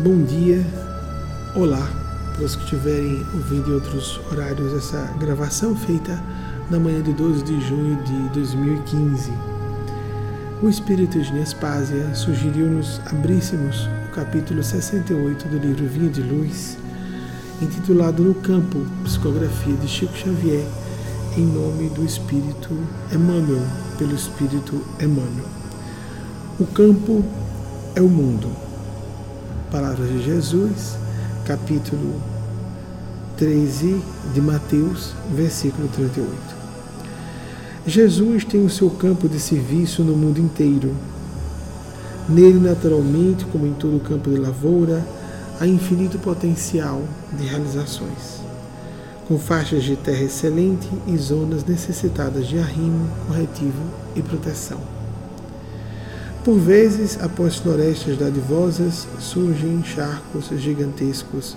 Bom dia, olá, para os que estiverem ouvindo em outros horários essa gravação feita na manhã de 12 de junho de 2015. O Espírito de Nespásia sugeriu-nos abríssemos o capítulo 68 do livro Vinha de Luz, intitulado No Campo, Psicografia de Chico Xavier, em nome do Espírito Emmanuel, pelo Espírito Emmanuel. O campo é o mundo Palavras de Jesus, capítulo 13 de Mateus, versículo 38. Jesus tem o seu campo de serviço no mundo inteiro. Nele, naturalmente, como em todo campo de lavoura, há infinito potencial de realizações, com faixas de terra excelente e zonas necessitadas de arrimo, corretivo e proteção. Por vezes, após florestas dadivosas, surgem charcos gigantescos,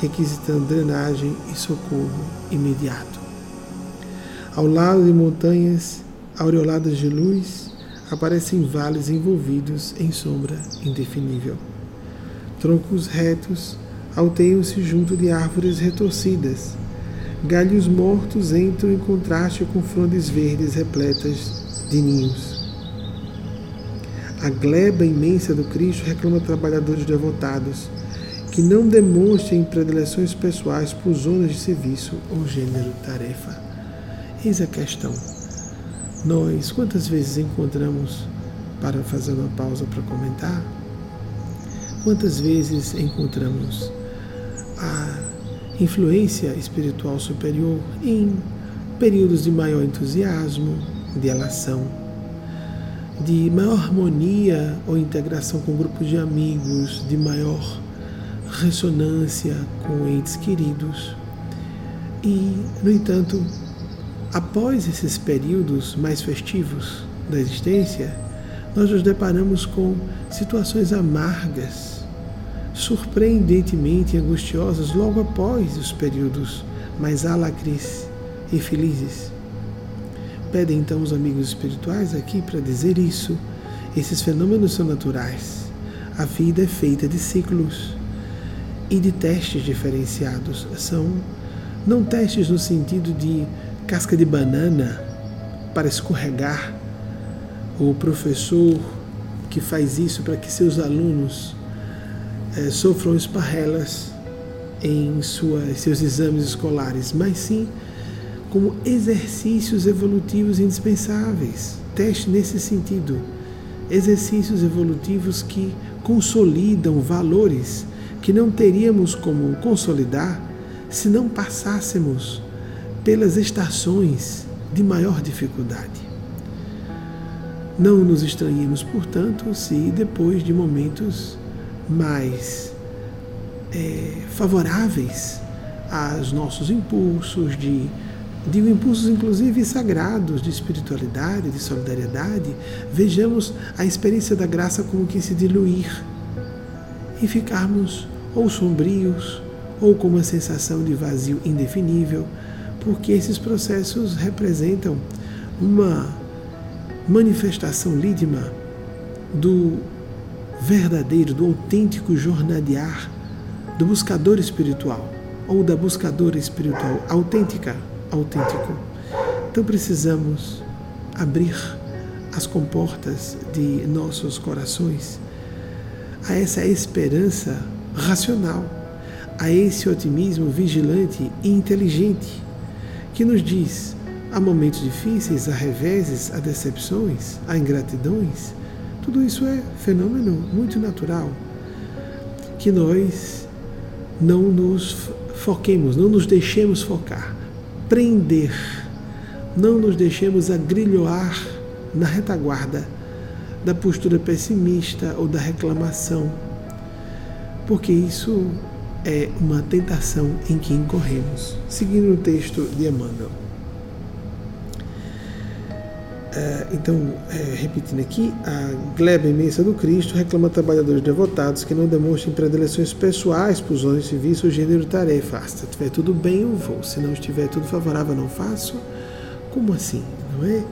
requisitando drenagem e socorro imediato. Ao lado de montanhas aureoladas de luz, aparecem vales envolvidos em sombra indefinível. Troncos retos alteiam-se junto de árvores retorcidas. Galhos mortos entram em contraste com frondes verdes repletas de ninhos. A gleba imensa do Cristo reclama trabalhadores devotados que não demonstrem predileções pessoais por zonas de serviço ou gênero tarefa. Eis a questão. Nós quantas vezes encontramos, para fazer uma pausa para comentar, quantas vezes encontramos a influência espiritual superior em períodos de maior entusiasmo, de elação, de maior harmonia ou integração com grupos de amigos, de maior ressonância com entes queridos. E, no entanto, após esses períodos mais festivos da existência, nós nos deparamos com situações amargas, surpreendentemente angustiosas logo após os períodos mais alacres e felizes. Pedem então os amigos espirituais aqui para dizer isso. Esses fenômenos são naturais. A vida é feita de ciclos e de testes diferenciados. São não testes no sentido de casca de banana para escorregar, o professor que faz isso para que seus alunos é, sofram esparrelas em suas, seus exames escolares, mas sim como exercícios evolutivos indispensáveis. Teste nesse sentido. Exercícios evolutivos que consolidam valores que não teríamos como consolidar se não passássemos pelas estações de maior dificuldade. Não nos estranhemos, portanto, se depois de momentos mais é, favoráveis aos nossos impulsos de digo impulsos inclusive sagrados de espiritualidade, de solidariedade, vejamos a experiência da graça como que se diluir e ficarmos ou sombrios ou com uma sensação de vazio indefinível, porque esses processos representam uma manifestação lídima do verdadeiro, do autêntico jornadear do buscador espiritual ou da buscadora espiritual autêntica autêntico. Então precisamos abrir as comportas de nossos corações a essa esperança racional, a esse otimismo vigilante e inteligente que nos diz há momentos difíceis, há reveses, há decepções, há ingratidões. Tudo isso é fenômeno muito natural. Que nós não nos foquemos, não nos deixemos focar prender. Não nos deixemos agrilhoar na retaguarda da postura pessimista ou da reclamação, porque isso é uma tentação em que incorremos. Seguindo o texto de Emmanuel. É, então, é, repetindo aqui, a gleba imensa do Cristo reclama trabalhadores devotados que não demonstrem predileções pessoais por zonas de serviço ou gênero tarefa. Ah, se estiver tudo bem, eu vou. Se não estiver tudo favorável, não faço. Como assim? Não é?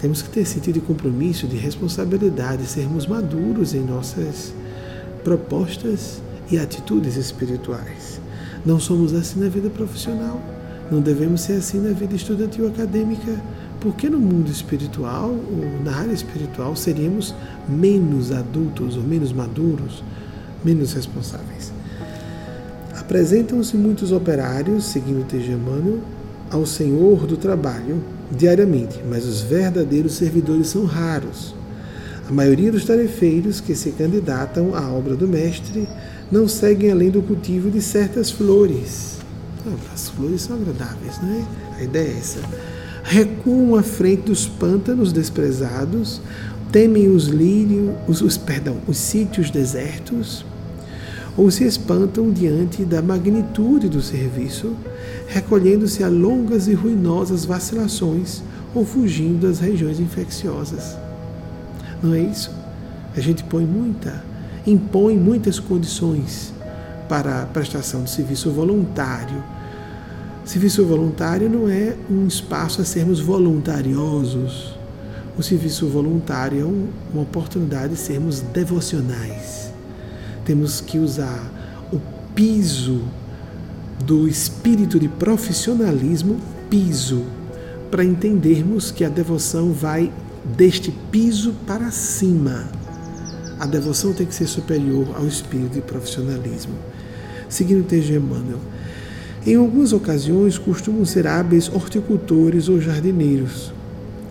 Temos que ter sentido de compromisso, de responsabilidade, sermos maduros em nossas propostas e atitudes espirituais. Não somos assim na vida profissional, não devemos ser assim na vida estudantil acadêmica, porque no mundo espiritual, ou na área espiritual, seríamos menos adultos ou menos maduros, menos responsáveis. Apresentam-se muitos operários, seguindo o Tejamano, ao Senhor do trabalho diariamente, mas os verdadeiros servidores são raros. A maioria dos tarefeiros que se candidatam à obra do Mestre não seguem além do cultivo de certas flores. Ah, as flores são agradáveis, não é? A ideia é essa. Recuam à frente dos pântanos desprezados, temem os lírios, os, os, perdão, os sítios desertos, ou se espantam diante da magnitude do serviço, recolhendo-se a longas e ruinosas vacilações ou fugindo das regiões infecciosas. Não é isso? A gente põe muita, impõe muitas condições para a prestação de serviço voluntário. Serviço voluntário não é um espaço a sermos voluntariosos. O serviço voluntário é uma oportunidade de sermos devocionais. Temos que usar o piso do espírito de profissionalismo, piso, para entendermos que a devoção vai deste piso para cima. A devoção tem que ser superior ao espírito de profissionalismo. Seguindo o texto de Emmanuel. Em algumas ocasiões costumam ser hábeis horticultores ou jardineiros.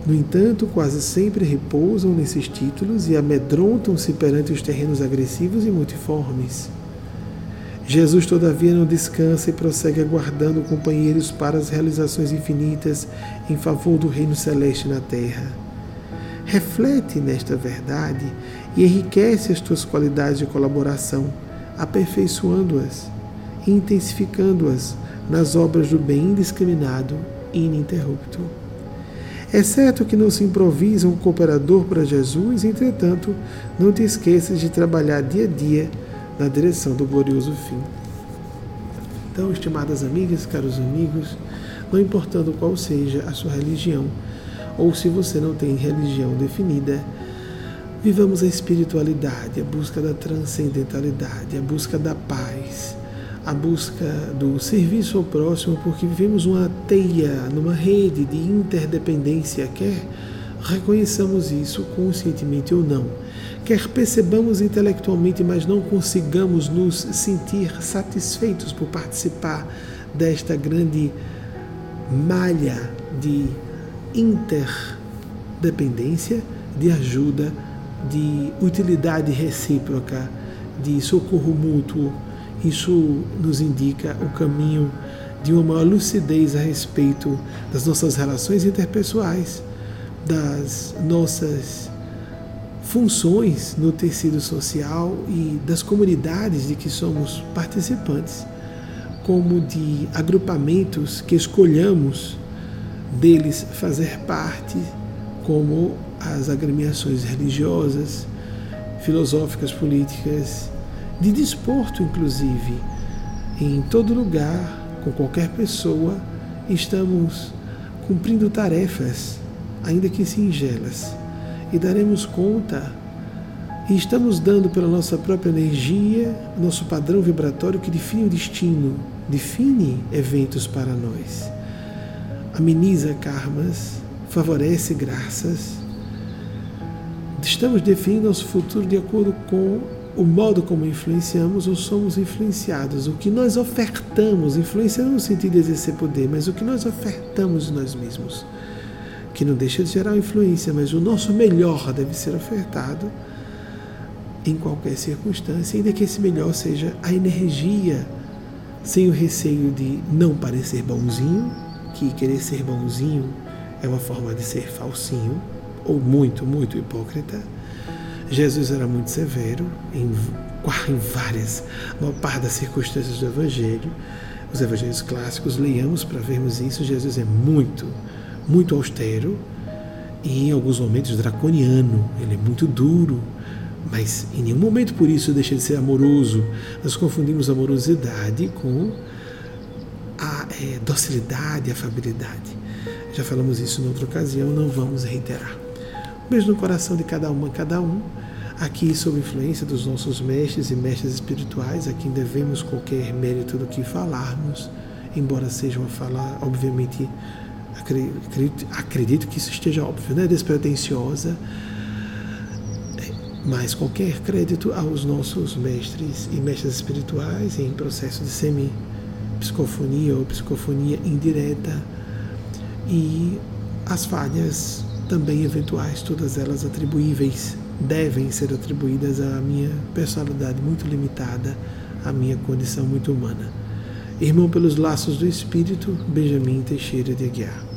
No entanto, quase sempre repousam nesses títulos e amedrontam-se perante os terrenos agressivos e multiformes. Jesus, todavia, não descansa e prossegue aguardando companheiros para as realizações infinitas em favor do reino celeste na terra. Reflete nesta verdade e enriquece as tuas qualidades de colaboração, aperfeiçoando-as e intensificando-as nas obras do bem indiscriminado e ininterrupto. É certo que não se improvisa um cooperador para Jesus, entretanto, não te esqueças de trabalhar dia a dia na direção do glorioso fim. Então, estimadas amigas, caros amigos, não importando qual seja a sua religião, ou se você não tem religião definida, vivamos a espiritualidade, a busca da transcendentalidade, a busca da paz, a busca do serviço ao próximo, porque vivemos uma teia, numa rede de interdependência, quer reconheçamos isso conscientemente ou não quer percebamos intelectualmente, mas não consigamos nos sentir satisfeitos por participar desta grande malha de interdependência, de ajuda, de utilidade recíproca, de socorro mútuo. Isso nos indica o caminho de uma maior lucidez a respeito das nossas relações interpessoais, das nossas funções no tecido social e das comunidades de que somos participantes, como de agrupamentos que escolhamos deles fazer parte, como as agremiações religiosas, filosóficas, políticas, de desporto, inclusive. Em todo lugar, com qualquer pessoa, estamos cumprindo tarefas, ainda que singelas e daremos conta e estamos dando pela nossa própria energia, nosso padrão vibratório que define o destino, define eventos para nós, ameniza karmas, favorece graças. Estamos definindo nosso futuro de acordo com o modo como influenciamos ou somos influenciados, o que nós ofertamos, influência não no sentido de exercer poder, mas o que nós ofertamos de nós mesmos. Que não deixa de gerar influência, mas o nosso melhor deve ser ofertado em qualquer circunstância, ainda que esse melhor seja a energia, sem o receio de não parecer bonzinho, que querer ser bonzinho é uma forma de ser falsinho, ou muito, muito hipócrita. Jesus era muito severo em, em várias, uma parte das circunstâncias do Evangelho. Os evangelhos clássicos, leiamos para vermos isso. Jesus é muito, muito austero e em alguns momentos draconiano. Ele é muito duro, mas em nenhum momento por isso deixa de ser amoroso. Nós confundimos amorosidade com a é, docilidade, afabilidade. Já falamos isso em outra ocasião, não vamos reiterar. Beijo no coração de cada uma, cada um. Aqui, sob influência dos nossos mestres e mestres espirituais, a quem devemos qualquer mérito do que falarmos, embora seja uma fala, obviamente, acredito, acredito que isso esteja óbvio, né? despretensiosa, mas qualquer crédito aos nossos mestres e mestres espirituais em processo de semi-psicofonia ou psicofonia indireta e as falhas também eventuais, todas elas atribuíveis, devem ser atribuídas à minha personalidade muito limitada, à minha condição muito humana. Irmão pelos laços do Espírito, Benjamin Teixeira de Aguiar.